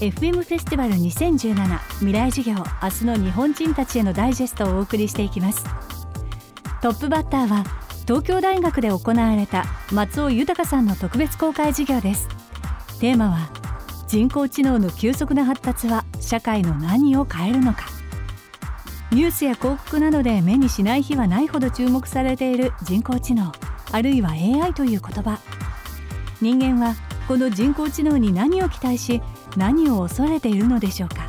FM フェスティバル2017未来授業明日の日本人たちへのダイジェストをお送りしていきます。トップバッターは東京大学で行われた松尾豊さんの特別公開授業です。テーマは人工知能の急速な発達は社会の何を変えるのか。ニュースや広告などで目にしない日はないほど注目されている人工知能あるいは AI という言葉。人間はこの人工知能に何を期待し何を恐れているのでしょうか。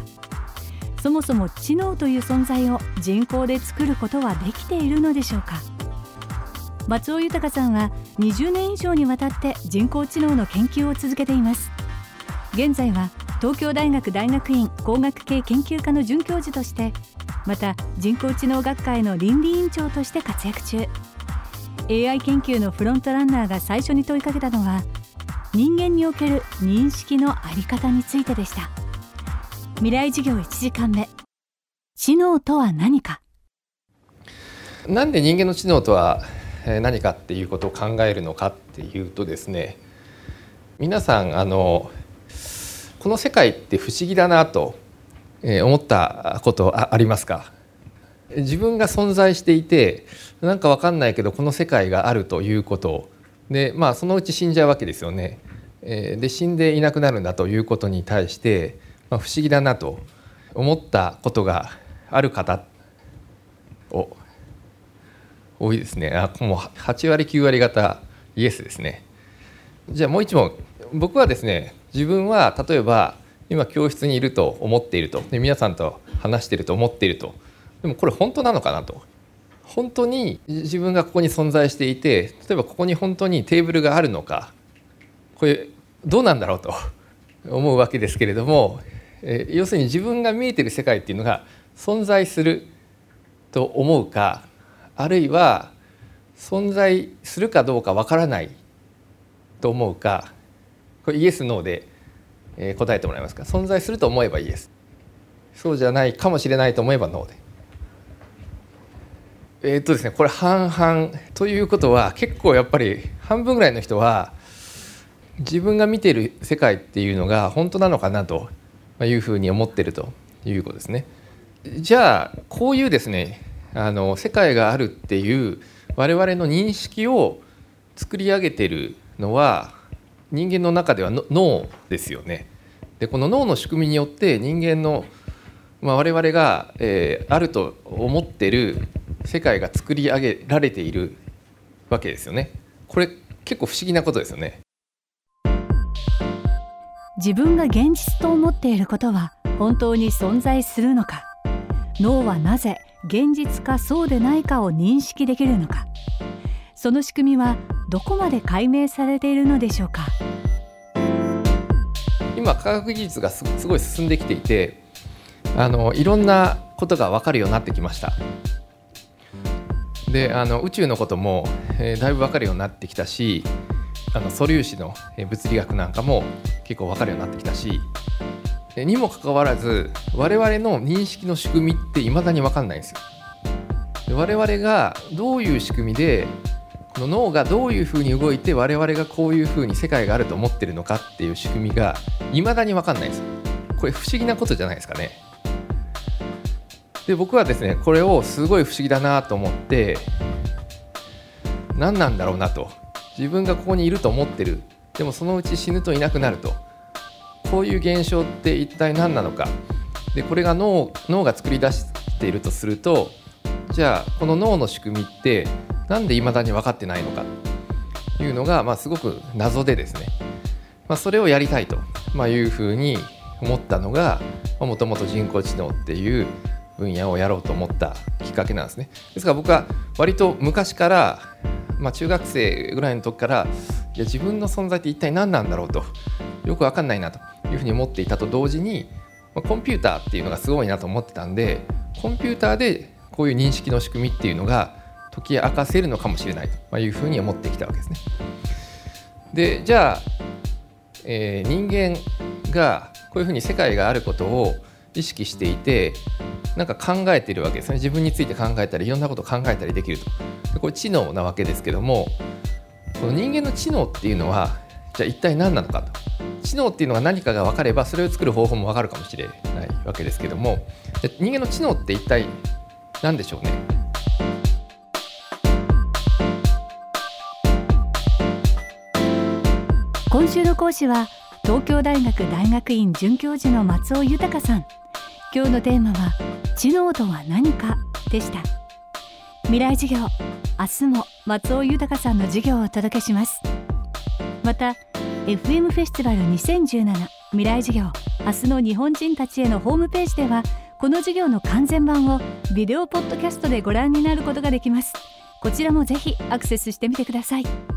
そもそも知能という存在を人工で作ることはできているのでしょうか。松尾豊さんは20年以上にわたって人工知能の研究を続けています。現在は東京大学大学院工学系研究科の准教授としてまた人工知能学会の倫理委員長として活躍中。AI 研究のフロントランナーが最初に問いかけたのは人間における認識のあり方についてでした。未来授業1時間目。知能とは何か？なんで人間の知能とは何かっていうことを考えるのかっていうとですね皆さんあのこの世界って不思議だなと思ったことありますか？自分が存在していてなんかわかんないけどこの世界があるということ。でまあそのうち死んじゃうわけですよね。で死んでいなくなるんだということに対して、まあ、不思議だなと思ったことがある方を多いですね。あもう8割9割方イエスですね。じゃあもう一問。僕はですね自分は例えば今教室にいると思っていると。で皆さんと話していると思っていると。でもこれ本当なのかなと。本当に自分がここに存在していて例えばここに本当にテーブルがあるのか。これどうなんだろうと 思うわけですけれども、え要するに自分が見えてる世界っていうのが存在すると思うかあるいは存在するかどうかわからないと思うかこれイエスノーで、え答えてもらえますか？存在すると思えばイエスそうじゃないかもしれないと思えばノーで。えー、っとですねこれ半々ということは結構やっぱり半分ぐらいの人は自分が見ている世界っていうのが本当なのかなというふうに思ってるということですね。じゃあこういうですねあの世界があるっていう我々の認識を作り上げてるのは人間の中では脳ですよね。でこの脳の仕組みによって人間の、まあ、我々が、えー、あると思ってる世界が作り上げられているわけですよね。これ結構不思議なことですよね。自分が現実と思っていることは本当に存在するのか。脳はなぜ現実かそうでないかを認識できるのか。その仕組みはどこまで解明されているのでしょうか。今科学技術がすごい進んできていてあのいろんなことが分かるようになってきました。であの宇宙のことも、えー、だいぶ分かるようになってきたしあの素粒子の物理学なんかも結構分かるようになってきたしにもかかわらず我々の認識の仕組みっていまだに分かんないんですよ。で我々がどういう仕組みでこの脳がどういうふうに動いて我々がこういうふうに世界があると思ってるのかっていう仕組みがいまだに分かんないんですよ。これ不思議なことじゃないですかね。で僕はですねこれをすごい不思議だなと思って何なんだろうなと自分がここにいると思ってる。でもそのうち死ぬといなくなると。こういう現象って一体何なのか。でこれが脳脳が作り出しているとするとじゃあこの脳の仕組みって何で未だに分かってないのか。というのが、まあ、すごく謎でですね、まあ、それをやりたいと、ま、いうふうに思ったのがもともと人工知能っていう分野をやろうと思ったきっかけなんですね。ですから僕は割と昔から、まあ、中学生ぐらいの時からいや自分の存在って一体何なんだろうとよく分かんないなというふうに思っていたと同時にまあコンピューターっていうのがすごいなと思ってたんでコンピューターでこういう認識の仕組みっていうのが解き明かせるのかもしれないというふうに思ってきたわけですね。でじゃあ、えー、人間がこういうふうに世界があることを意識していてなんか考えているわけですね。自分について考えたりいろんなことを考えたりできると。でこれ知能なわけですけどもこの人間の知能っていうのはじゃあ一体何なのかと。知能っていうのが何かが分かればそれを作る方法も分かるかもしれないわけですけども人間の知能って一体何でしょうね？今週の講師は東京大学大学院准教授の松尾豊さん。今日のテーマは知能とは何かでした。未来授業明日も松尾豊さんの授業をお届けします。また FM フェスティバル2017未来授業明日の日本人たちへのホームページではこの授業の完全版をビデオポッドキャストでご覧になることができます。こちらもぜひアクセスしてみてください。